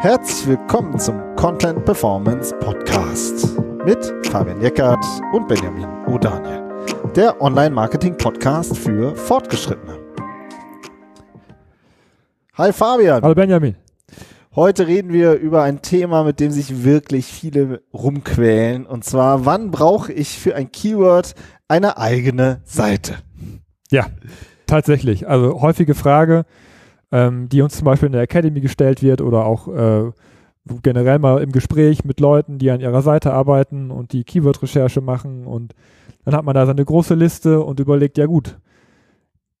Herzlich willkommen zum Content Performance Podcast mit Fabian Jeckert und Benjamin O'Daniel, der Online-Marketing-Podcast für Fortgeschrittene. Hi Fabian. Hallo Benjamin. Heute reden wir über ein Thema, mit dem sich wirklich viele rumquälen. Und zwar, wann brauche ich für ein Keyword eine eigene Seite? Ja, tatsächlich. Also häufige Frage, ähm, die uns zum Beispiel in der Academy gestellt wird oder auch äh, generell mal im Gespräch mit Leuten, die an ihrer Seite arbeiten und die Keyword-Recherche machen und dann hat man da seine große Liste und überlegt, ja gut,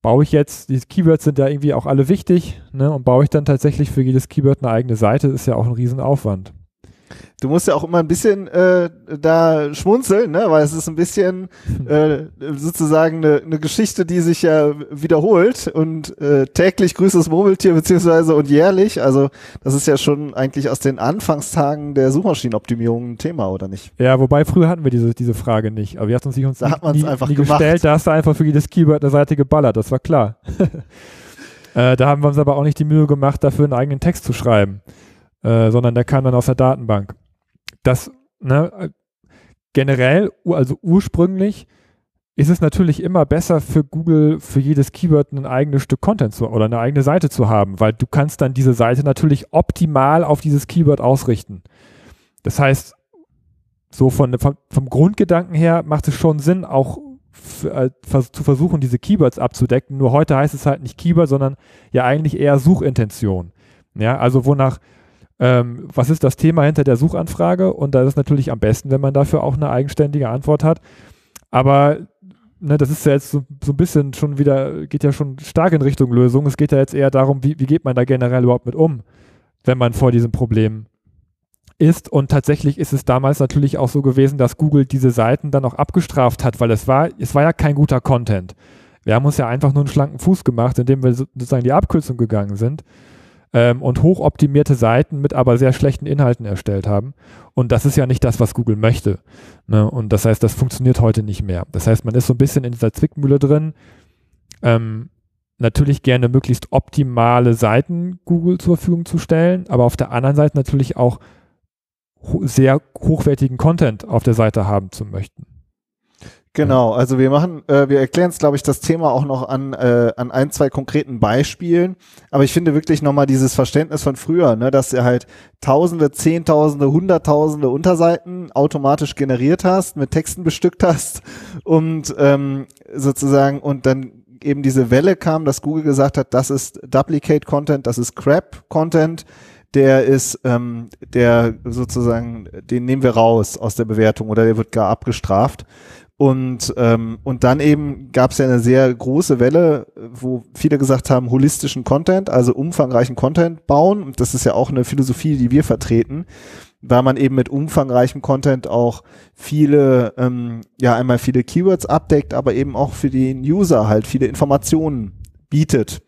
baue ich jetzt, die Keywords sind ja irgendwie auch alle wichtig, ne, und baue ich dann tatsächlich für jedes Keyword eine eigene Seite, ist ja auch ein Riesenaufwand. Du musst ja auch immer ein bisschen äh, da schmunzeln, ne? weil es ist ein bisschen äh, sozusagen eine, eine Geschichte, die sich ja wiederholt und äh, täglich grüßt das Murmeltier beziehungsweise und jährlich. Also das ist ja schon eigentlich aus den Anfangstagen der Suchmaschinenoptimierung ein Thema, oder nicht? Ja, wobei früher hatten wir diese, diese Frage nicht. Aber wir hatten sich uns da nie, nie, einfach nie gemacht. gestellt. Da hast du einfach für jedes Keyword eine Seite geballert, das war klar. äh, da haben wir uns aber auch nicht die Mühe gemacht, dafür einen eigenen Text zu schreiben. Äh, sondern der kam dann aus der Datenbank. Das, ne, generell, also ursprünglich, ist es natürlich immer besser für Google für jedes Keyword ein eigenes Stück Content zu, oder eine eigene Seite zu haben, weil du kannst dann diese Seite natürlich optimal auf dieses Keyword ausrichten. Das heißt, so von, vom, vom Grundgedanken her macht es schon Sinn, auch äh, zu versuchen, diese Keywords abzudecken. Nur heute heißt es halt nicht Keyword, sondern ja eigentlich eher Suchintention. Ja, also wonach ähm, was ist das Thema hinter der Suchanfrage? Und da ist es natürlich am besten, wenn man dafür auch eine eigenständige Antwort hat. Aber ne, das ist ja jetzt so, so, ein bisschen schon wieder, geht ja schon stark in Richtung Lösung. Es geht ja jetzt eher darum, wie, wie geht man da generell überhaupt mit um, wenn man vor diesem Problem ist. Und tatsächlich ist es damals natürlich auch so gewesen, dass Google diese Seiten dann auch abgestraft hat, weil es war, es war ja kein guter Content. Wir haben uns ja einfach nur einen schlanken Fuß gemacht, indem wir sozusagen die Abkürzung gegangen sind ähm, und hochoptimierte Seiten mit aber sehr schlechten Inhalten erstellt haben. Und das ist ja nicht das, was Google möchte. Ne? Und das heißt, das funktioniert heute nicht mehr. Das heißt, man ist so ein bisschen in dieser Zwickmühle drin. Ähm, natürlich gerne möglichst optimale Seiten Google zur Verfügung zu stellen, aber auf der anderen Seite natürlich auch ho sehr hochwertigen Content auf der Seite haben zu möchten. Genau, also wir machen, äh, wir erklären es, glaube ich, das Thema auch noch an, äh, an ein, zwei konkreten Beispielen. Aber ich finde wirklich nochmal dieses Verständnis von früher, ne, dass du halt Tausende, Zehntausende, Hunderttausende Unterseiten automatisch generiert hast, mit Texten bestückt hast und ähm, sozusagen und dann eben diese Welle kam, dass Google gesagt hat, das ist Duplicate Content, das ist Crap Content der ist, ähm, der sozusagen, den nehmen wir raus aus der Bewertung oder der wird gar abgestraft. Und, ähm, und dann eben gab es ja eine sehr große Welle, wo viele gesagt haben, holistischen Content, also umfangreichen Content bauen. Und das ist ja auch eine Philosophie, die wir vertreten, weil man eben mit umfangreichem Content auch viele, ähm, ja einmal viele Keywords abdeckt, aber eben auch für den User halt viele Informationen bietet.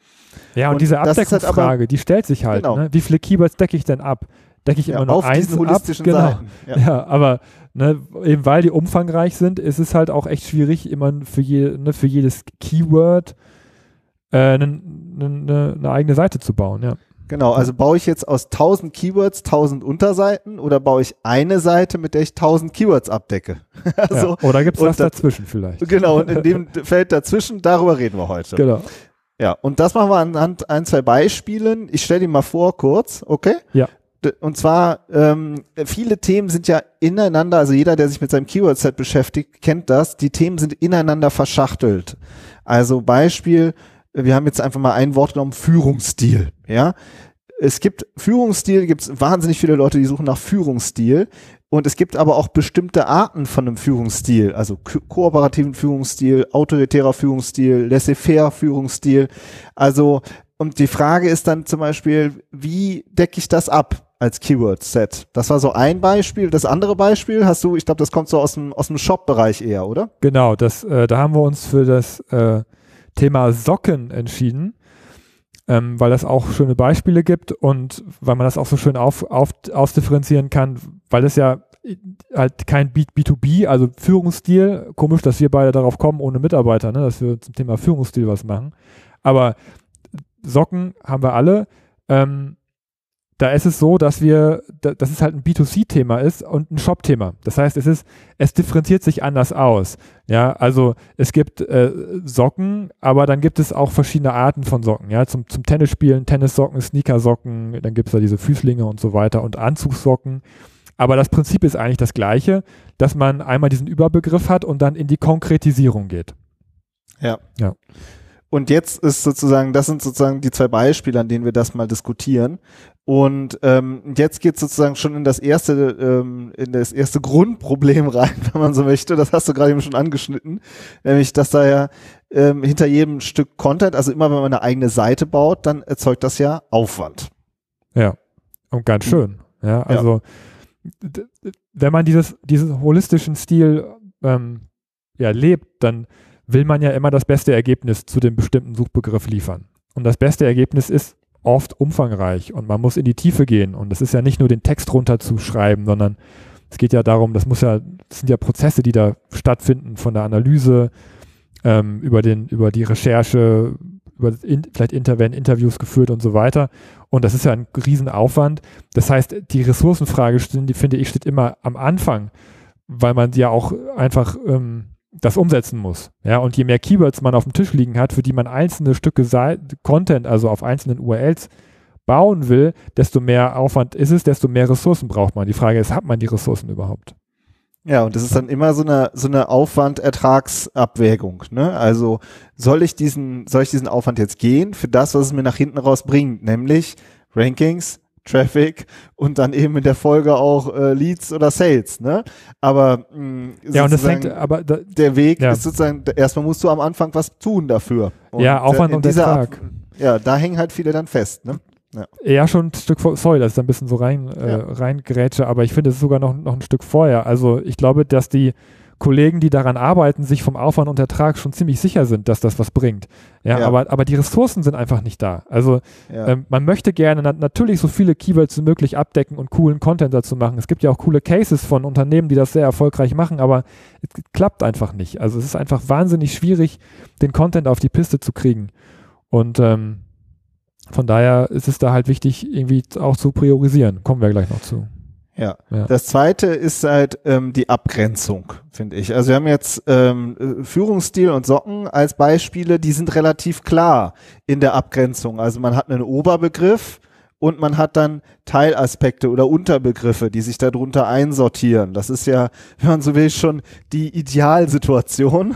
Ja, und, und diese Abdeckungsfrage, halt aber, die stellt sich halt. Genau. Ne? Wie viele Keywords decke ich denn ab? Decke ich immer ja, noch eins holistischen ab? Genau. Seiten. Ja. ja, aber ne, eben weil die umfangreich sind, ist es halt auch echt schwierig, immer für, je, ne, für jedes Keyword äh, ne, ne, eine eigene Seite zu bauen, ja. Genau, also baue ich jetzt aus 1000 Keywords 1000 Unterseiten oder baue ich eine Seite, mit der ich 1000 Keywords abdecke? also, ja, oder gibt es was dazwischen vielleicht? Genau, und in dem Feld dazwischen, darüber reden wir heute. Genau. Ja, und das machen wir anhand ein, zwei Beispielen. Ich stelle die mal vor kurz, okay? Ja und zwar, ähm, viele Themen sind ja ineinander, also jeder, der sich mit seinem Keyword-Set beschäftigt, kennt das, die Themen sind ineinander verschachtelt. Also Beispiel, wir haben jetzt einfach mal ein Wort genommen, Führungsstil, ja. Es gibt Führungsstil, gibt es wahnsinnig viele Leute, die suchen nach Führungsstil. Und es gibt aber auch bestimmte Arten von einem Führungsstil, also ko kooperativen Führungsstil, autoritärer Führungsstil, laissez-faire Führungsstil. Also, und die Frage ist dann zum Beispiel, wie decke ich das ab? Als Keyword-Set. Das war so ein Beispiel. Das andere Beispiel hast du, ich glaube, das kommt so aus dem, aus dem Shop-Bereich eher, oder? Genau, das, äh, da haben wir uns für das äh, Thema Socken entschieden, ähm, weil das auch schöne Beispiele gibt und weil man das auch so schön auf, auf, ausdifferenzieren kann, weil das ja halt kein B2B, also Führungsstil, komisch, dass wir beide darauf kommen ohne Mitarbeiter, ne, dass wir zum Thema Führungsstil was machen. Aber Socken haben wir alle ähm, da ist es so, dass wir, dass es halt ein B2C-Thema ist und ein Shop-Thema. Das heißt, es ist, es differenziert sich anders aus. Ja, also es gibt äh, Socken, aber dann gibt es auch verschiedene Arten von Socken. Ja, zum, zum Tennisspielen, Tennissocken, Sneakersocken, dann gibt es da diese Füßlinge und so weiter und Anzugssocken. Aber das Prinzip ist eigentlich das gleiche, dass man einmal diesen Überbegriff hat und dann in die Konkretisierung geht. Ja. Ja. Und jetzt ist sozusagen, das sind sozusagen die zwei Beispiele, an denen wir das mal diskutieren. Und ähm, jetzt geht sozusagen schon in das erste, ähm, in das erste Grundproblem rein, wenn man so möchte. Das hast du gerade eben schon angeschnitten, nämlich dass da ja ähm, hinter jedem Stück Content, also immer wenn man eine eigene Seite baut, dann erzeugt das ja Aufwand. Ja, und ganz schön. Ja, also ja. wenn man dieses diesen holistischen Stil ähm, ja lebt, dann will man ja immer das beste Ergebnis zu dem bestimmten Suchbegriff liefern. Und das beste Ergebnis ist oft umfangreich und man muss in die Tiefe gehen. Und es ist ja nicht nur den Text runterzuschreiben, sondern es geht ja darum, das muss ja, das sind ja Prozesse, die da stattfinden, von der Analyse ähm, über den, über die Recherche, über in, vielleicht inter, werden Interviews geführt und so weiter. Und das ist ja ein Riesenaufwand. Das heißt, die Ressourcenfrage, die finde ich, steht immer am Anfang, weil man ja auch einfach ähm, das umsetzen muss. Ja, und je mehr Keywords man auf dem Tisch liegen hat, für die man einzelne Stücke Content, also auf einzelnen URLs bauen will, desto mehr Aufwand ist es, desto mehr Ressourcen braucht man. Die Frage ist, hat man die Ressourcen überhaupt? Ja, und das ist dann immer so eine so eine Aufwand-Ertragsabwägung. Ne? Also soll ich diesen soll ich diesen Aufwand jetzt gehen für das, was es mir nach hinten raus bringt, nämlich Rankings, Traffic und dann eben in der Folge auch äh, Leads oder Sales, ne? Aber mh, mm, ja, und das hängt, aber da, der Weg ja. ist sozusagen erstmal musst du am Anfang was tun dafür. Und ja, Aufwand und Ertrag. Ja, da hängen halt viele dann fest, ne? Ja. ja, schon ein Stück vor, sorry, dass ich da ein bisschen so rein, äh, ja. reingrätsche, aber ich finde es ist sogar noch, noch ein Stück vorher. Also ich glaube, dass die Kollegen, die daran arbeiten, sich vom Aufwand und Ertrag schon ziemlich sicher sind, dass das was bringt. Ja, ja. Aber, aber die Ressourcen sind einfach nicht da. Also ja. ähm, man möchte gerne na natürlich so viele Keywords wie möglich abdecken und coolen Content dazu machen. Es gibt ja auch coole Cases von Unternehmen, die das sehr erfolgreich machen, aber es klappt einfach nicht. Also es ist einfach wahnsinnig schwierig, den Content auf die Piste zu kriegen. Und ähm, von daher ist es da halt wichtig, irgendwie auch zu priorisieren. Kommen wir gleich noch zu. Ja. ja. Das zweite ist halt ähm, die Abgrenzung, finde ich. Also wir haben jetzt ähm, Führungsstil und Socken als Beispiele, die sind relativ klar in der Abgrenzung. Also man hat einen Oberbegriff und man hat dann Teilaspekte oder Unterbegriffe, die sich darunter einsortieren. Das ist ja, wenn man so will, schon die Idealsituation.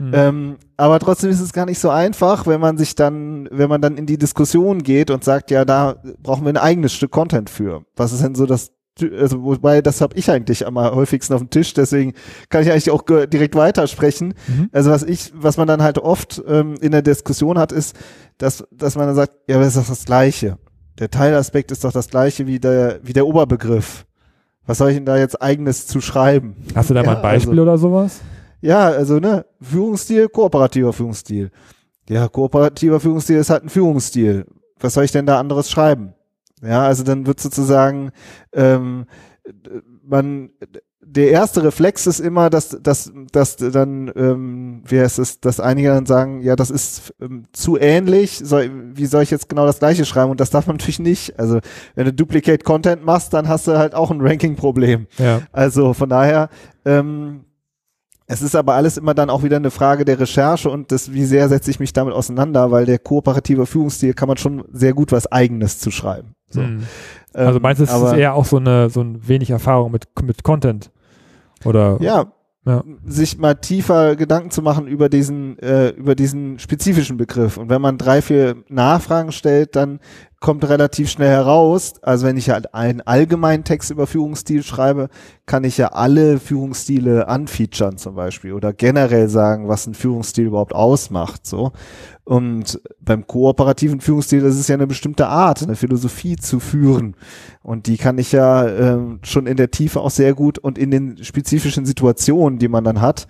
Mhm. Ähm, aber trotzdem ist es gar nicht so einfach, wenn man sich dann, wenn man dann in die Diskussion geht und sagt, ja, da brauchen wir ein eigenes Stück Content für. Was ist denn so das also wobei das habe ich eigentlich am häufigsten auf dem Tisch, deswegen kann ich eigentlich auch direkt weitersprechen. Mhm. Also was ich, was man dann halt oft ähm, in der Diskussion hat, ist, dass, dass man dann sagt, ja, aber das ist doch das Gleiche. Der Teilaspekt ist doch das Gleiche wie der, wie der Oberbegriff. Was soll ich denn da jetzt eigenes zu schreiben? Hast du da ja, mal ein Beispiel also, oder sowas? Ja, also ne, Führungsstil, kooperativer Führungsstil. Ja, kooperativer Führungsstil ist halt ein Führungsstil. Was soll ich denn da anderes schreiben? Ja, also dann wird sozusagen ähm, man der erste Reflex ist immer, dass, dass, dass dann, ähm, wie heißt es, dass einige dann sagen, ja, das ist ähm, zu ähnlich, soll, wie soll ich jetzt genau das gleiche schreiben? Und das darf man natürlich nicht. Also wenn du Duplicate Content machst, dann hast du halt auch ein Ranking-Problem. Ja. Also von daher, ähm, es ist aber alles immer dann auch wieder eine Frage der Recherche und des, wie sehr setze ich mich damit auseinander, weil der kooperative Führungsstil kann man schon sehr gut was Eigenes zu schreiben. So. Mhm. Also ähm, meinst du, es ist eher auch so eine so ein wenig Erfahrung mit mit Content oder? Ja, ja. sich mal tiefer Gedanken zu machen über diesen äh, über diesen spezifischen Begriff. Und wenn man drei vier Nachfragen stellt, dann kommt relativ schnell heraus, also wenn ich halt einen allgemeinen Text über Führungsstil schreibe, kann ich ja alle Führungsstile anfeaturen zum Beispiel oder generell sagen, was ein Führungsstil überhaupt ausmacht, so. Und beim kooperativen Führungsstil, das ist ja eine bestimmte Art, eine Philosophie zu führen. Und die kann ich ja äh, schon in der Tiefe auch sehr gut und in den spezifischen Situationen, die man dann hat,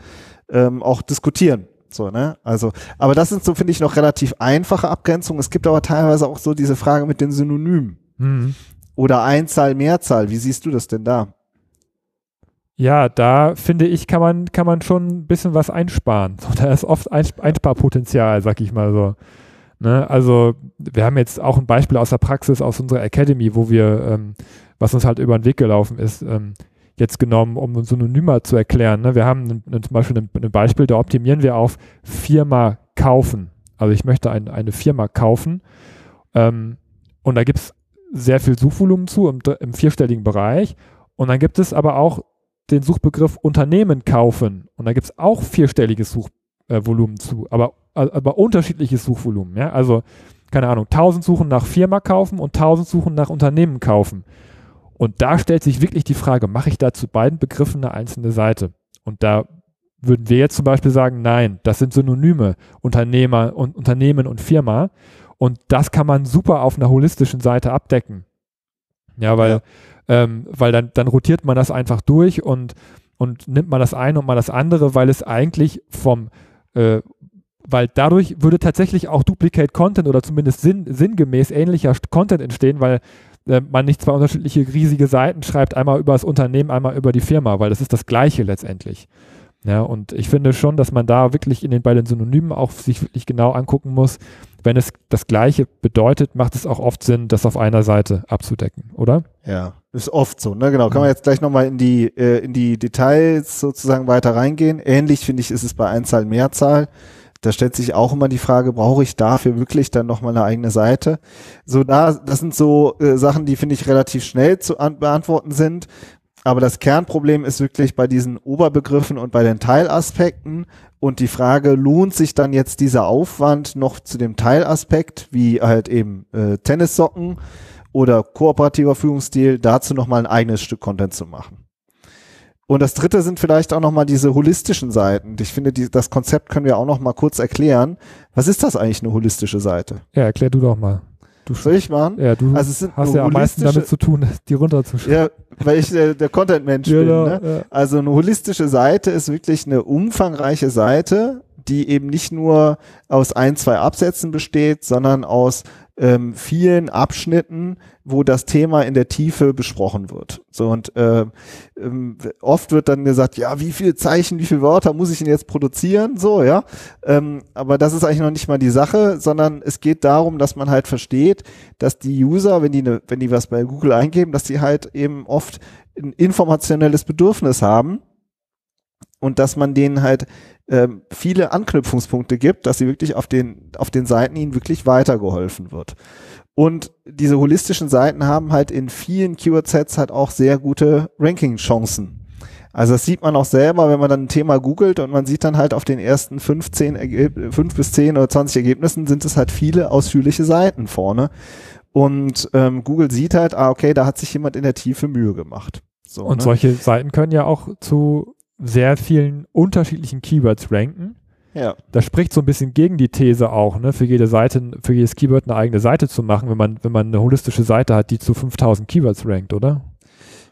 ähm, auch diskutieren. So, ne? Also, aber das sind so, finde ich, noch relativ einfache Abgrenzungen. Es gibt aber teilweise auch so diese Frage mit den Synonymen. Mhm. Oder Einzahl, Mehrzahl. Wie siehst du das denn da? Ja, da finde ich, kann man, kann man schon ein bisschen was einsparen. da ist oft Einsparpotenzial, sag ich mal so. Ne? Also wir haben jetzt auch ein Beispiel aus der Praxis aus unserer Academy, wo wir, ähm, was uns halt über den Weg gelaufen ist, ähm, jetzt genommen, um Synonyme zu erklären. Ne? Wir haben ein, zum Beispiel ein, ein, Beispiel, da optimieren wir auf Firma kaufen. Also ich möchte ein, eine Firma kaufen ähm, und da gibt es sehr viel Suchvolumen zu im, im vierstelligen Bereich und dann gibt es aber auch den Suchbegriff Unternehmen kaufen und da gibt es auch vierstelliges Suchvolumen zu, aber, aber unterschiedliches Suchvolumen. Ja? Also keine Ahnung, 1000 suchen nach Firma kaufen und 1000 suchen nach Unternehmen kaufen. Und da stellt sich wirklich die Frage, mache ich da zu beiden Begriffen eine einzelne Seite? Und da würden wir jetzt zum Beispiel sagen, nein, das sind Synonyme, Unternehmer und Unternehmen und Firma. Und das kann man super auf einer holistischen Seite abdecken. Ja, weil, ja. Ähm, weil dann, dann rotiert man das einfach durch und, und nimmt man das eine und mal das andere, weil es eigentlich vom, äh, weil dadurch würde tatsächlich auch Duplicate Content oder zumindest sinn, sinngemäß ähnlicher Content entstehen, weil äh, man nicht zwei unterschiedliche riesige Seiten schreibt, einmal über das Unternehmen, einmal über die Firma, weil das ist das Gleiche letztendlich. Ja, und ich finde schon, dass man da wirklich in den, bei den Synonymen auch sich wirklich genau angucken muss, wenn es das Gleiche bedeutet, macht es auch oft Sinn, das auf einer Seite abzudecken, oder? Ja, ist oft so, ne? Genau. Kann man jetzt gleich nochmal in die, äh, in die Details sozusagen weiter reingehen. Ähnlich finde ich, ist es bei Einzahl, Mehrzahl da stellt sich auch immer die Frage, brauche ich dafür wirklich dann nochmal eine eigene Seite? So da, das sind so äh, Sachen, die finde ich relativ schnell zu an, beantworten sind. Aber das Kernproblem ist wirklich bei diesen Oberbegriffen und bei den Teilaspekten und die Frage, lohnt sich dann jetzt dieser Aufwand noch zu dem Teilaspekt, wie halt eben äh, Tennissocken oder kooperativer Führungsstil, dazu nochmal ein eigenes Stück Content zu machen. Und das dritte sind vielleicht auch nochmal diese holistischen Seiten. Ich finde, die, das Konzept können wir auch nochmal kurz erklären. Was ist das eigentlich, eine holistische Seite? Ja, erklär du doch mal. Du Soll ich machen? Ja, du also hast ja am meisten damit zu tun, die runterzuschreiben. Ja, weil ich äh, der Content-Mensch genau, bin. Ne? Ja. Also eine holistische Seite ist wirklich eine umfangreiche Seite, die eben nicht nur aus ein, zwei Absätzen besteht, sondern aus ähm, vielen Abschnitten, wo das Thema in der Tiefe besprochen wird. So und äh, ähm, oft wird dann gesagt, ja, wie viele Zeichen, wie viele Wörter muss ich denn jetzt produzieren? So, ja. Ähm, aber das ist eigentlich noch nicht mal die Sache, sondern es geht darum, dass man halt versteht, dass die User, wenn die ne, wenn die was bei Google eingeben, dass die halt eben oft ein informationelles Bedürfnis haben und dass man denen halt ähm, viele Anknüpfungspunkte gibt, dass sie wirklich auf den, auf den Seiten ihnen wirklich weitergeholfen wird. Und diese holistischen Seiten haben halt in vielen Keyword-Sets halt auch sehr gute Ranking-Chancen. Also das sieht man auch selber, wenn man dann ein Thema googelt und man sieht dann halt auf den ersten 15, 5 bis 10 oder 20 Ergebnissen sind es halt viele ausführliche Seiten vorne. Und ähm, Google sieht halt, ah, okay, da hat sich jemand in der Tiefe Mühe gemacht. So, und ne? solche Seiten können ja auch zu sehr vielen unterschiedlichen Keywords ranken. Ja. Das spricht so ein bisschen gegen die These auch, ne, für jede Seite, für jedes Keyword eine eigene Seite zu machen, wenn man, wenn man eine holistische Seite hat, die zu 5000 Keywords rankt, oder?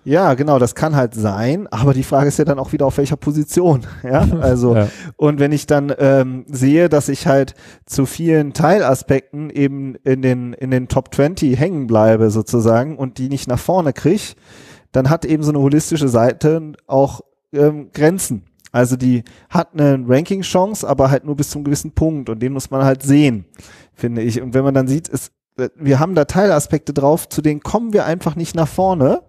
Ja, genau, das kann halt sein, aber die Frage ist ja dann auch wieder auf welcher Position, ja, also ja. und wenn ich dann ähm, sehe, dass ich halt zu vielen Teilaspekten eben in den in den Top 20 hängen bleibe sozusagen und die nicht nach vorne kriege, dann hat eben so eine holistische Seite auch ähm, Grenzen. Also die hat eine Ranking-Chance, aber halt nur bis zum gewissen Punkt und den muss man halt sehen, finde ich. Und wenn man dann sieht, ist, äh, wir haben da Teilaspekte drauf, zu denen kommen wir einfach nicht nach vorne.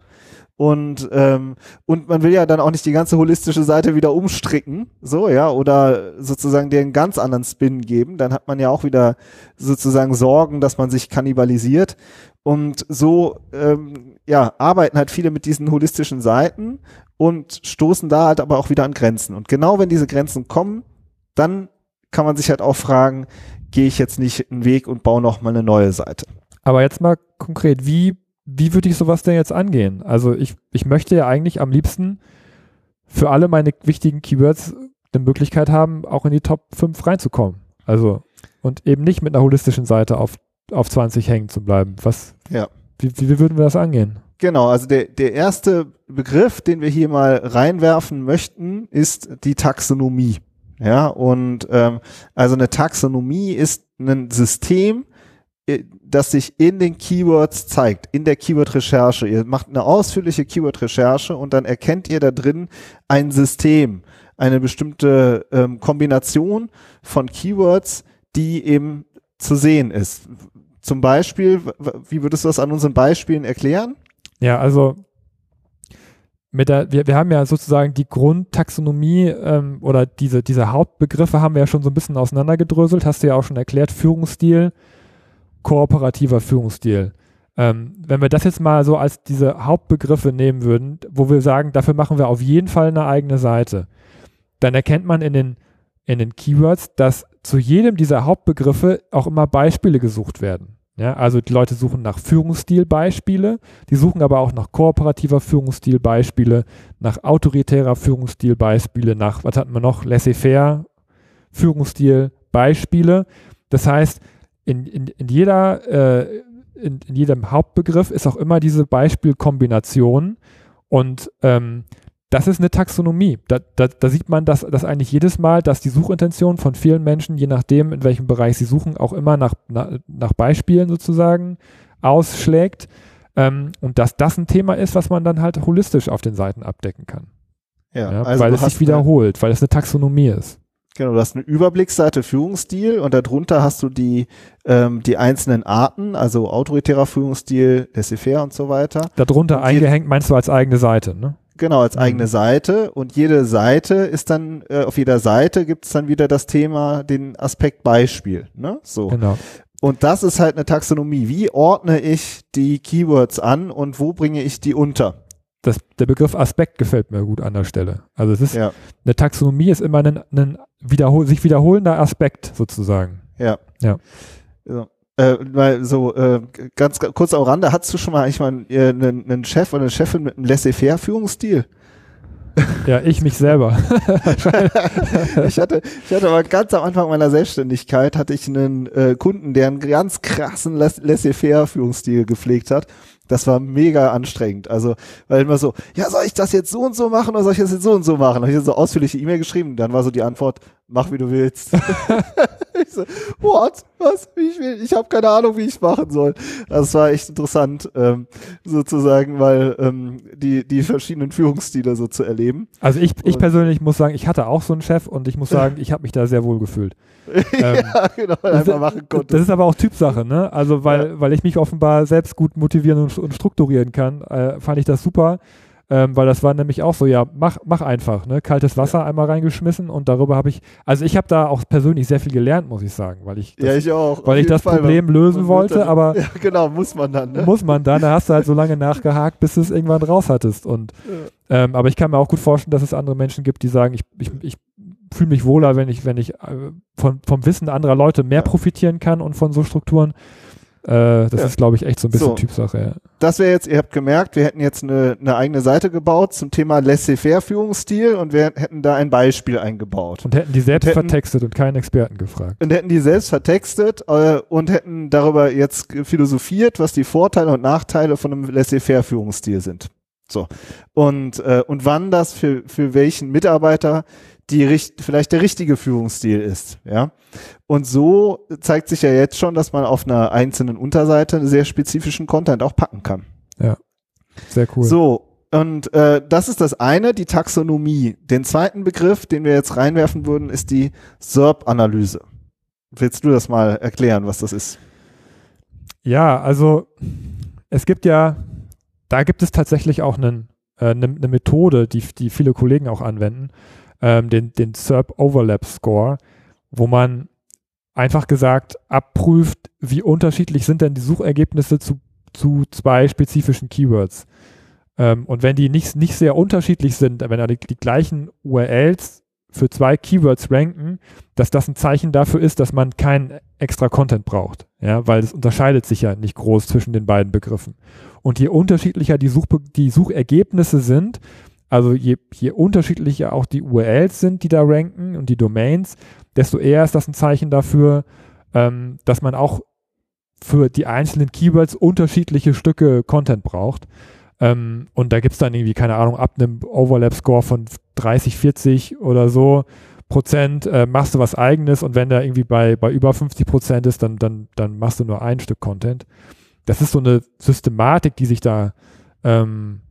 Und, ähm, und man will ja dann auch nicht die ganze holistische Seite wieder umstricken, so, ja, oder sozusagen den ganz anderen Spin geben. Dann hat man ja auch wieder sozusagen Sorgen, dass man sich kannibalisiert. Und so, ähm, ja, arbeiten halt viele mit diesen holistischen Seiten und stoßen da halt aber auch wieder an Grenzen. Und genau wenn diese Grenzen kommen, dann kann man sich halt auch fragen, gehe ich jetzt nicht einen Weg und baue noch mal eine neue Seite. Aber jetzt mal konkret, wie, wie würde ich sowas denn jetzt angehen? Also ich, ich möchte ja eigentlich am liebsten für alle meine wichtigen Keywords eine Möglichkeit haben, auch in die Top 5 reinzukommen. Also und eben nicht mit einer holistischen Seite auf, auf 20 hängen zu bleiben. Was, ja. wie, wie würden wir das angehen? Genau, also der, der erste Begriff, den wir hier mal reinwerfen möchten, ist die Taxonomie. Ja, und ähm, also eine Taxonomie ist ein System, das sich in den Keywords zeigt, in der Keyword-Recherche. Ihr macht eine ausführliche Keyword-Recherche und dann erkennt ihr da drin ein System, eine bestimmte ähm, Kombination von Keywords, die eben zu sehen ist. Zum Beispiel, wie würdest du das an unseren Beispielen erklären? Ja, also mit der, wir, wir haben ja sozusagen die Grundtaxonomie ähm, oder diese, diese Hauptbegriffe haben wir ja schon so ein bisschen auseinandergedröselt, hast du ja auch schon erklärt, Führungsstil, kooperativer Führungsstil. Ähm, wenn wir das jetzt mal so als diese Hauptbegriffe nehmen würden, wo wir sagen, dafür machen wir auf jeden Fall eine eigene Seite, dann erkennt man in den, in den Keywords, dass zu jedem dieser Hauptbegriffe auch immer Beispiele gesucht werden. Ja, also die Leute suchen nach Führungsstilbeispiele, die suchen aber auch nach kooperativer Führungsstilbeispiele, nach autoritärer Führungsstilbeispiele, nach, was hatten wir noch, laissez-faire Führungsstilbeispiele. Das heißt, in, in, in jeder, äh, in, in jedem Hauptbegriff ist auch immer diese Beispielkombination und ähm, das ist eine Taxonomie. Da, da, da sieht man das, das eigentlich jedes Mal, dass die Suchintention von vielen Menschen, je nachdem, in welchem Bereich sie suchen, auch immer nach, nach, nach Beispielen sozusagen ausschlägt. Ähm, und dass das ein Thema ist, was man dann halt holistisch auf den Seiten abdecken kann. Ja, ja also weil es sich wiederholt, weil es eine Taxonomie ist. Genau, du hast eine Überblicksseite Führungsstil und darunter hast du die, ähm, die einzelnen Arten, also autoritärer Führungsstil, laissez-faire und so weiter. Darunter und eingehängt meinst du als eigene Seite, ne? Genau, als mhm. eigene Seite. Und jede Seite ist dann, äh, auf jeder Seite gibt es dann wieder das Thema, den Aspekt Beispiel. Ne? So. Genau. Und das ist halt eine Taxonomie. Wie ordne ich die Keywords an und wo bringe ich die unter? Das, der Begriff Aspekt gefällt mir gut an der Stelle. Also es ist, ja. eine Taxonomie ist immer ein, ein wiederhol sich wiederholender Aspekt sozusagen. Ja. Ja. ja. Äh, weil so äh, ganz, ganz kurz am Rande, hattest du schon mal eigentlich mal einen, äh, einen Chef oder eine Chefin mit einem Laissez-faire-Führungsstil? Ja, ich mich selber. ich hatte, ich hatte aber ganz am Anfang meiner Selbstständigkeit hatte ich einen äh, Kunden, der einen ganz krassen Laissez-faire-Führungsstil gepflegt hat. Das war mega anstrengend. Also, weil immer so, ja, soll ich das jetzt so und so machen oder soll ich das jetzt so und so machen? Habe ich so ausführliche E-Mail geschrieben. Dann war so die Antwort, mach wie du willst. ich so, what? Was? Wie ich will? Ich habe keine Ahnung, wie ich machen soll. Das war echt interessant, ähm, sozusagen, weil ähm, die, die verschiedenen Führungsstile so zu erleben. Also ich, ich persönlich muss sagen, ich hatte auch so einen Chef und ich muss sagen, ich habe mich da sehr wohl gefühlt. ähm, ja, genau, einfach machen konnte. Das ist aber auch Typsache, ne? Also weil, ja. weil ich mich offenbar selbst gut motivieren und, und strukturieren kann, äh, fand ich das super. Ähm, weil das war nämlich auch so, ja, mach, mach einfach, ne? Kaltes Wasser ja. einmal reingeschmissen und darüber habe ich, also ich habe da auch persönlich sehr viel gelernt, muss ich sagen, weil ich das, ja, ich auch, weil ich das Fall, Problem lösen wollte, dann, aber ja, genau, muss man dann, ne? Muss man dann, da hast du halt so lange nachgehakt, bis du es irgendwann raus hattest und ja. ähm, aber ich kann mir auch gut vorstellen, dass es andere Menschen gibt, die sagen, ich, ich, ich fühle mich wohler, wenn ich, wenn ich äh, von, vom Wissen anderer Leute mehr profitieren kann und von so Strukturen. Äh, das ja. ist, glaube ich, echt so ein bisschen so, Typsache. Ja. Das wäre jetzt, ihr habt gemerkt, wir hätten jetzt eine, eine eigene Seite gebaut zum Thema Laissez-faire-Führungsstil und wir hätten da ein Beispiel eingebaut. Und hätten die selbst und hätten, vertextet und keinen Experten gefragt. Und hätten die selbst vertextet äh, und hätten darüber jetzt philosophiert, was die Vorteile und Nachteile von einem Laissez-faire-Führungsstil sind. So. Und, äh, und wann das für, für welchen Mitarbeiter die vielleicht der richtige Führungsstil ist, ja. Und so zeigt sich ja jetzt schon, dass man auf einer einzelnen Unterseite sehr spezifischen Content auch packen kann. Ja, sehr cool. So, und äh, das ist das eine, die Taxonomie. Den zweiten Begriff, den wir jetzt reinwerfen würden, ist die SERP-Analyse. Willst du das mal erklären, was das ist? Ja, also es gibt ja, da gibt es tatsächlich auch eine äh, ne, ne Methode, die, die viele Kollegen auch anwenden ähm, den, den SERP Overlap Score, wo man einfach gesagt abprüft, wie unterschiedlich sind denn die Suchergebnisse zu, zu zwei spezifischen Keywords. Ähm, und wenn die nicht, nicht sehr unterschiedlich sind, wenn die, die gleichen URLs für zwei Keywords ranken, dass das ein Zeichen dafür ist, dass man keinen extra Content braucht. Ja, weil es unterscheidet sich ja nicht groß zwischen den beiden Begriffen. Und je unterschiedlicher die, Such die Suchergebnisse sind, also je, je unterschiedlicher auch die URLs sind, die da ranken und die Domains, desto eher ist das ein Zeichen dafür, ähm, dass man auch für die einzelnen Keywords unterschiedliche Stücke Content braucht. Ähm, und da gibt es dann irgendwie, keine Ahnung, ab einem Overlap-Score von 30, 40 oder so Prozent äh, machst du was eigenes und wenn der irgendwie bei, bei über 50 Prozent ist, dann, dann, dann machst du nur ein Stück Content. Das ist so eine Systematik, die sich da ähm,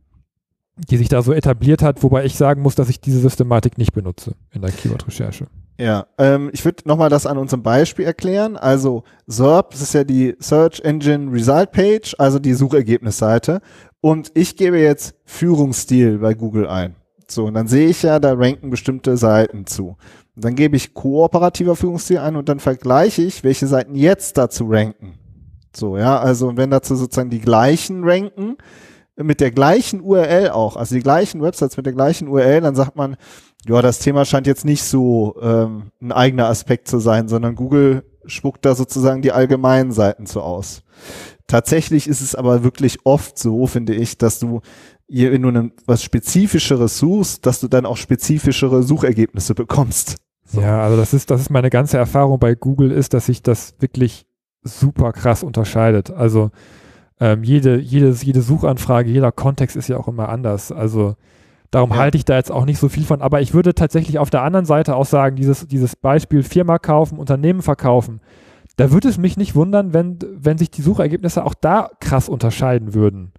die sich da so etabliert hat, wobei ich sagen muss, dass ich diese Systematik nicht benutze in der Keyword-Recherche. Ja, ähm, ich würde nochmal das an unserem Beispiel erklären. Also SERP, das ist ja die Search Engine Result Page, also die Suchergebnisseite. Und ich gebe jetzt Führungsstil bei Google ein. So, und dann sehe ich ja, da ranken bestimmte Seiten zu. Und dann gebe ich kooperativer Führungsstil ein und dann vergleiche ich, welche Seiten jetzt dazu ranken. So, ja, also wenn dazu sozusagen die gleichen ranken, mit der gleichen URL auch, also die gleichen Websites mit der gleichen URL, dann sagt man, ja, das Thema scheint jetzt nicht so ähm, ein eigener Aspekt zu sein, sondern Google spuckt da sozusagen die allgemeinen Seiten so aus. Tatsächlich ist es aber wirklich oft so, finde ich, dass du, wenn du was Spezifischeres suchst, dass du dann auch spezifischere Suchergebnisse bekommst. So. Ja, also das ist, das ist meine ganze Erfahrung bei Google ist, dass sich das wirklich super krass unterscheidet. Also ähm, jede, jede, jede Suchanfrage, jeder Kontext ist ja auch immer anders. Also darum ja. halte ich da jetzt auch nicht so viel von. Aber ich würde tatsächlich auf der anderen Seite auch sagen, dieses, dieses Beispiel Firma kaufen, Unternehmen verkaufen, da würde es mich nicht wundern, wenn, wenn sich die Suchergebnisse auch da krass unterscheiden würden.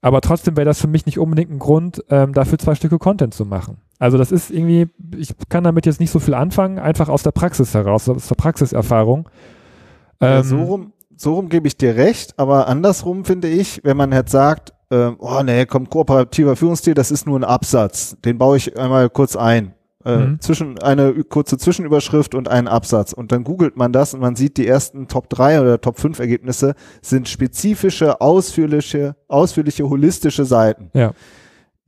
Aber trotzdem wäre das für mich nicht unbedingt ein Grund, ähm, dafür zwei Stücke Content zu machen. Also das ist irgendwie, ich kann damit jetzt nicht so viel anfangen, einfach aus der Praxis heraus, aus der Praxiserfahrung. Ja, so ähm, rum, so rum gebe ich dir recht, aber andersrum finde ich, wenn man jetzt sagt, äh, oh nee, kommt kooperativer Führungsstil, das ist nur ein Absatz, den baue ich einmal kurz ein. Äh, mhm. zwischen eine kurze Zwischenüberschrift und einen Absatz und dann googelt man das und man sieht die ersten Top 3 oder Top 5 Ergebnisse sind spezifische, ausführliche, ausführliche, holistische Seiten. Ja.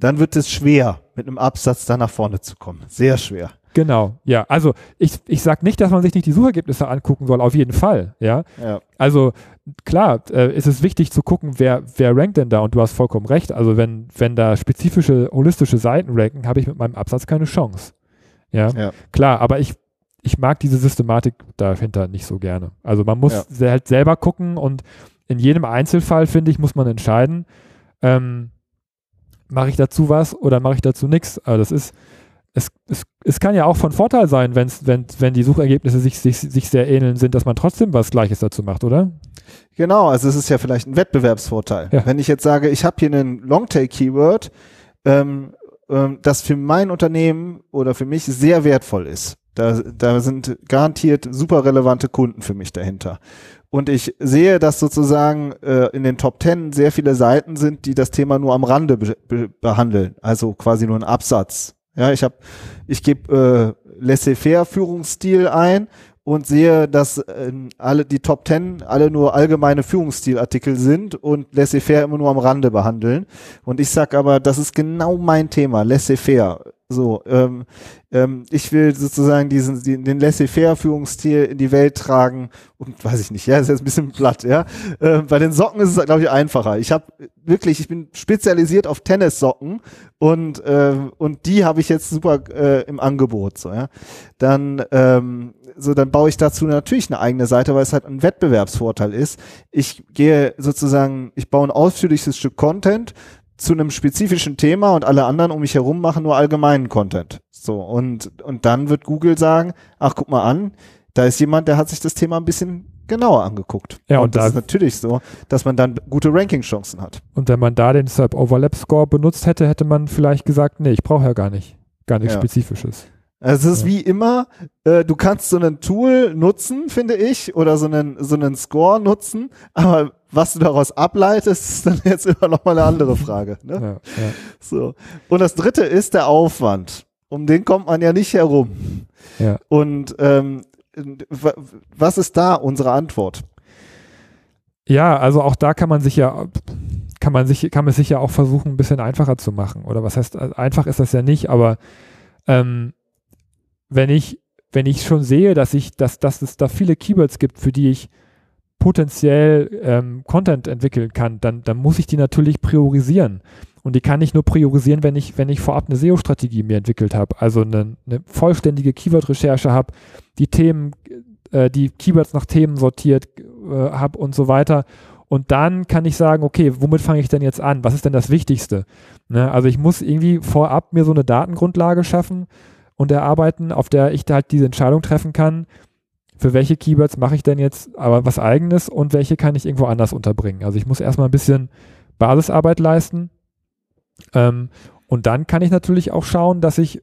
Dann wird es schwer, mit einem Absatz da nach vorne zu kommen. Sehr schwer. Genau, ja. Also ich, ich sage nicht, dass man sich nicht die Suchergebnisse angucken soll, auf jeden Fall, ja. ja. Also klar, äh, ist es wichtig zu gucken, wer, wer rankt denn da und du hast vollkommen recht. Also wenn, wenn da spezifische, holistische Seiten ranken, habe ich mit meinem Absatz keine Chance. Ja, ja. klar, aber ich, ich mag diese Systematik dahinter nicht so gerne. Also man muss ja. halt selber gucken und in jedem Einzelfall, finde ich, muss man entscheiden, ähm, mache ich dazu was oder mache ich dazu nichts. Aber das ist, es, es, es kann ja auch von Vorteil sein, wenn's, wenn, wenn die Suchergebnisse sich, sich, sich sehr ähneln sind, dass man trotzdem was Gleiches dazu macht, oder? Genau, also es ist ja vielleicht ein Wettbewerbsvorteil. Ja. Wenn ich jetzt sage, ich habe hier einen Longtail-Keyword, ähm, ähm, das für mein Unternehmen oder für mich sehr wertvoll ist. Da, da sind garantiert super relevante Kunden für mich dahinter. Und ich sehe, dass sozusagen äh, in den Top Ten sehr viele Seiten sind, die das Thema nur am Rande be be behandeln, also quasi nur ein Absatz. Ja, ich habe, ich gebe äh, laissez-faire Führungsstil ein und sehe, dass äh, alle die Top Ten alle nur allgemeine Führungsstilartikel sind und laissez-faire immer nur am Rande behandeln. Und ich sag aber, das ist genau mein Thema, laissez-faire. So, ähm, ähm, ich will sozusagen diesen, den, den Laissez-faire-Führungsstil in die Welt tragen und weiß ich nicht, ja, ist jetzt ein bisschen platt, ja. Äh, bei den Socken ist es, glaube ich, einfacher. Ich habe wirklich, ich bin spezialisiert auf Tennissocken und äh, und die habe ich jetzt super äh, im Angebot, so ja. Dann ähm, so, dann baue ich dazu natürlich eine eigene Seite, weil es halt ein Wettbewerbsvorteil ist. Ich gehe sozusagen, ich baue ein ausführliches Stück Content, zu einem spezifischen Thema und alle anderen um mich herum machen nur allgemeinen Content. So, und, und dann wird Google sagen, ach, guck mal an, da ist jemand, der hat sich das Thema ein bisschen genauer angeguckt. Ja, und, und das da ist natürlich so, dass man dann gute Ranking-Chancen hat. Und wenn man da den Sub-Overlap-Score benutzt hätte, hätte man vielleicht gesagt, nee, ich brauche ja gar nicht, gar nichts ja. Spezifisches. Also es ist ja. wie immer, äh, du kannst so ein Tool nutzen, finde ich, oder so einen, so einen Score nutzen, aber was du daraus ableitest, ist dann jetzt immer noch mal eine andere Frage. Ne? Ja, ja. So. Und das dritte ist der Aufwand. Um den kommt man ja nicht herum. Ja. Und ähm, was ist da unsere Antwort? Ja, also auch da kann man sich ja kann man sich kann man sich ja auch versuchen, ein bisschen einfacher zu machen. Oder was heißt einfach ist das ja nicht, aber ähm, wenn ich, wenn ich schon sehe, dass ich, dass, dass es da viele Keywords gibt, für die ich potenziell ähm, Content entwickeln kann, dann, dann muss ich die natürlich priorisieren. Und die kann ich nur priorisieren, wenn ich, wenn ich vorab eine SEO-Strategie mir entwickelt habe. Also eine, eine vollständige Keyword-Recherche habe, die Themen, äh, die Keywords nach Themen sortiert äh, habe und so weiter. Und dann kann ich sagen, okay, womit fange ich denn jetzt an? Was ist denn das Wichtigste? Ne? Also ich muss irgendwie vorab mir so eine Datengrundlage schaffen, und erarbeiten, auf der ich halt diese Entscheidung treffen kann, für welche Keywords mache ich denn jetzt aber was eigenes und welche kann ich irgendwo anders unterbringen. Also ich muss erstmal ein bisschen Basisarbeit leisten ähm, und dann kann ich natürlich auch schauen, dass ich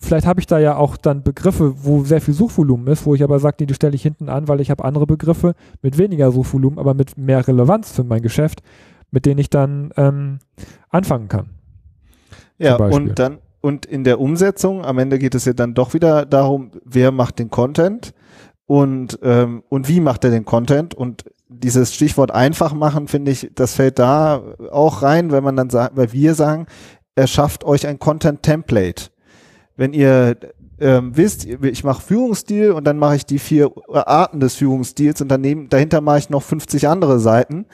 vielleicht habe ich da ja auch dann Begriffe, wo sehr viel Suchvolumen ist, wo ich aber sage, nee, die stelle ich hinten an, weil ich habe andere Begriffe mit weniger Suchvolumen, aber mit mehr Relevanz für mein Geschäft, mit denen ich dann ähm, anfangen kann. Ja, und dann, und in der Umsetzung, am Ende geht es ja dann doch wieder darum, wer macht den Content und, ähm, und wie macht er den Content und dieses Stichwort einfach machen, finde ich, das fällt da auch rein, wenn man dann sagt, weil wir sagen, er schafft euch ein Content Template. Wenn ihr ähm, wisst, ich mache Führungsstil und dann mache ich die vier Arten des Führungsstils und daneben, dahinter mache ich noch 50 andere Seiten,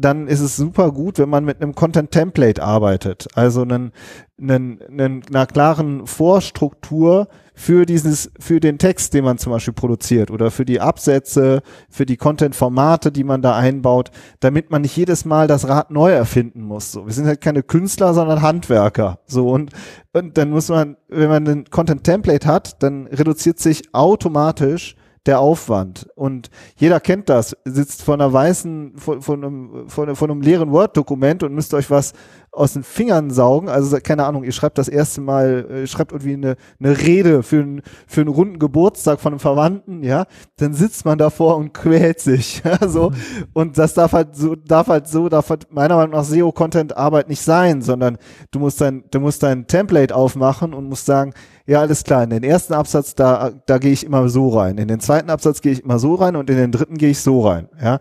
dann ist es super gut, wenn man mit einem Content Template arbeitet. Also einen, einen, einen, einer klaren Vorstruktur für dieses, für den Text, den man zum Beispiel produziert oder für die Absätze, für die Content-Formate, die man da einbaut, damit man nicht jedes Mal das Rad neu erfinden muss. So, wir sind halt keine Künstler, sondern Handwerker. So und, und dann muss man, wenn man ein Content-Template hat, dann reduziert sich automatisch der Aufwand. Und jeder kennt das, sitzt vor einer weißen, vor, vor, einem, vor, vor einem leeren Word-Dokument und müsst euch was aus den Fingern saugen. Also keine Ahnung, ihr schreibt das erste Mal, äh, schreibt irgendwie eine, eine Rede für, einen für einen runden Geburtstag von einem Verwandten, ja, dann sitzt man davor und quält sich. Ja, so. Und das darf halt so, darf halt so, darf halt meiner Meinung nach SEO-Content-Arbeit nicht sein, sondern du musst dein, du musst dein Template aufmachen und musst sagen, ja, alles klar, in den ersten Absatz, da, da gehe ich immer so rein. In den zweiten Absatz gehe ich immer so rein und in den dritten gehe ich so rein. Ja.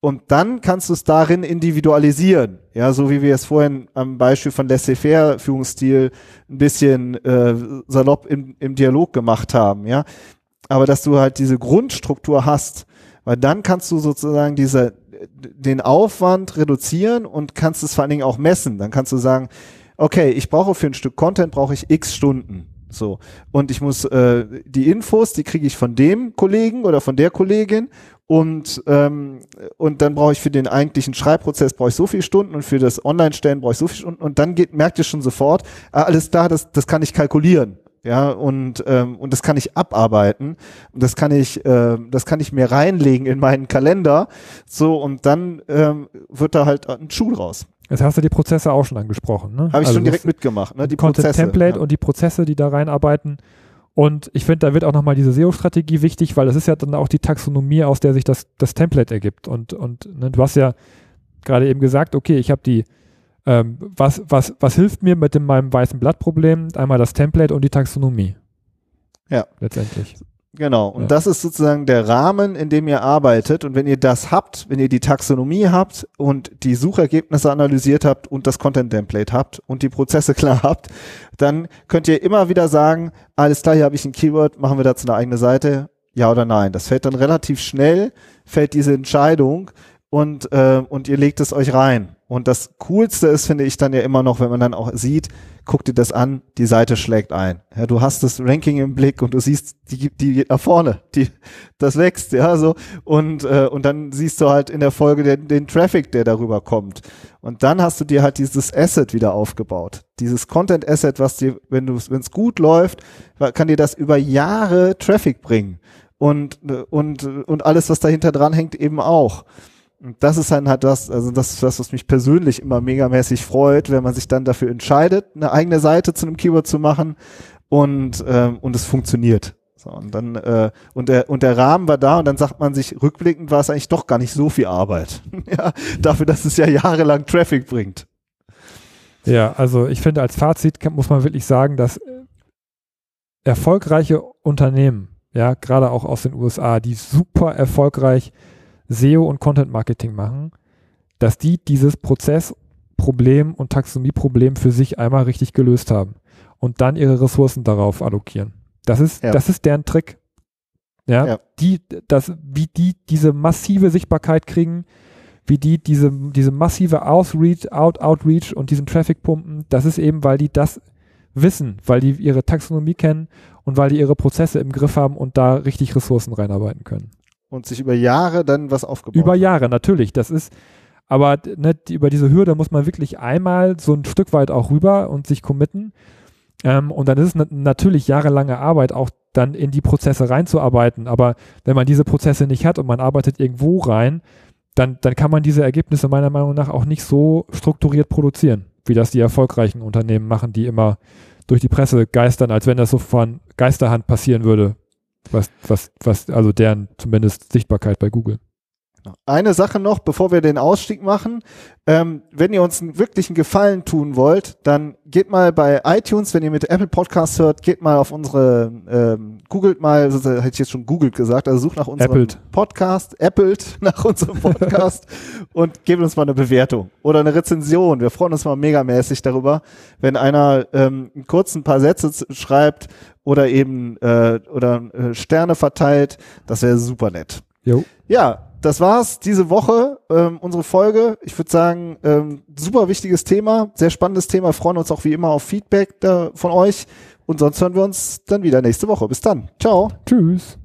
Und dann kannst du es darin individualisieren. Ja, so wie wir es vorhin am Beispiel von Laissez-faire Führungsstil ein bisschen äh, salopp im, im Dialog gemacht haben. Ja, aber dass du halt diese Grundstruktur hast, weil dann kannst du sozusagen diese, den Aufwand reduzieren und kannst es vor allen Dingen auch messen. Dann kannst du sagen, okay, ich brauche für ein Stück Content brauche ich x Stunden. So. Und ich muss äh, die Infos, die kriege ich von dem Kollegen oder von der Kollegin und, ähm, und dann brauche ich für den eigentlichen Schreibprozess brauche ich so viele Stunden und für das Online-Stellen brauche ich so viele Stunden und dann geht, merkt ihr schon sofort, ah, alles da, das, das kann ich kalkulieren. Ja, und, ähm, und das kann ich abarbeiten und das kann ich, äh, das kann ich mir reinlegen in meinen Kalender. So, und dann ähm, wird da halt ein Schuh draus. Jetzt hast du die Prozesse auch schon angesprochen, ne? Habe ich also schon direkt mitgemacht, ne? Die Content Prozesse. Template ja. und die Prozesse, die da reinarbeiten. Und ich finde, da wird auch nochmal diese SEO-Strategie wichtig, weil das ist ja dann auch die Taxonomie, aus der sich das, das Template ergibt. Und, und ne, du hast ja gerade eben gesagt, okay, ich habe die, ähm, was, was, was hilft mir mit dem, meinem weißen Blatt-Problem? Einmal das Template und die Taxonomie. Ja. Letztendlich. Genau. Und ja. das ist sozusagen der Rahmen, in dem ihr arbeitet. Und wenn ihr das habt, wenn ihr die Taxonomie habt und die Suchergebnisse analysiert habt und das Content Template habt und die Prozesse klar habt, dann könnt ihr immer wieder sagen, alles klar, hier habe ich ein Keyword, machen wir dazu eine eigene Seite, ja oder nein. Das fällt dann relativ schnell, fällt diese Entscheidung und, äh, und ihr legt es euch rein. Und das Coolste ist, finde ich dann ja immer noch, wenn man dann auch sieht, guck dir das an, die Seite schlägt ein. Ja, du hast das Ranking im Blick und du siehst, die, die geht nach vorne, die, das wächst, ja, so. Und, äh, und dann siehst du halt in der Folge den, den Traffic, der darüber kommt. Und dann hast du dir halt dieses Asset wieder aufgebaut. Dieses Content Asset, was dir, wenn du, wenn es gut läuft, kann dir das über Jahre Traffic bringen. Und, und, und alles, was dahinter dran hängt, eben auch. Und das ist dann halt das, also das ist das, was mich persönlich immer megamäßig freut, wenn man sich dann dafür entscheidet, eine eigene Seite zu einem Keyword zu machen und, ähm, und es funktioniert. So, und dann, äh, und der, und der Rahmen war da und dann sagt man sich, rückblickend war es eigentlich doch gar nicht so viel Arbeit. ja, dafür, dass es ja jahrelang Traffic bringt. Ja, also ich finde, als Fazit muss man wirklich sagen, dass erfolgreiche Unternehmen, ja, gerade auch aus den USA, die super erfolgreich SEO und Content Marketing machen, dass die dieses Prozessproblem und Taxonomieproblem für sich einmal richtig gelöst haben und dann ihre Ressourcen darauf allokieren. Das ist, ja. das ist deren Trick. Ja, ja, die, das, wie die diese massive Sichtbarkeit kriegen, wie die diese, diese massive Outreach, Out, Outreach und diesen Traffic pumpen, das ist eben, weil die das wissen, weil die ihre Taxonomie kennen und weil die ihre Prozesse im Griff haben und da richtig Ressourcen reinarbeiten können und sich über Jahre dann was aufgebaut Über Jahre, natürlich. Das ist, aber ne, über diese Hürde muss man wirklich einmal so ein Stück weit auch rüber und sich committen. Ähm, und dann ist es natürlich jahrelange Arbeit, auch dann in die Prozesse reinzuarbeiten. Aber wenn man diese Prozesse nicht hat und man arbeitet irgendwo rein, dann, dann kann man diese Ergebnisse meiner Meinung nach auch nicht so strukturiert produzieren, wie das die erfolgreichen Unternehmen machen, die immer durch die Presse geistern, als wenn das so von Geisterhand passieren würde. Was, was, was, also deren zumindest Sichtbarkeit bei Google. Eine Sache noch, bevor wir den Ausstieg machen. Ähm, wenn ihr uns einen wirklichen Gefallen tun wollt, dann geht mal bei iTunes, wenn ihr mit Apple Podcasts hört, geht mal auf unsere, ähm, googelt mal, also, hätte ich jetzt schon googelt gesagt, also sucht nach unserem Appelt. Podcast, appelt nach unserem Podcast und gebt uns mal eine Bewertung oder eine Rezension. Wir freuen uns mal megamäßig darüber, wenn einer ähm, einen kurzen paar Sätze schreibt oder eben äh, oder äh, Sterne verteilt. Das wäre super nett. Jo. Ja, das war's diese Woche, ähm, unsere Folge. Ich würde sagen, ähm, super wichtiges Thema, sehr spannendes Thema. Freuen uns auch wie immer auf Feedback da von euch. Und sonst hören wir uns dann wieder nächste Woche. Bis dann. Ciao. Tschüss.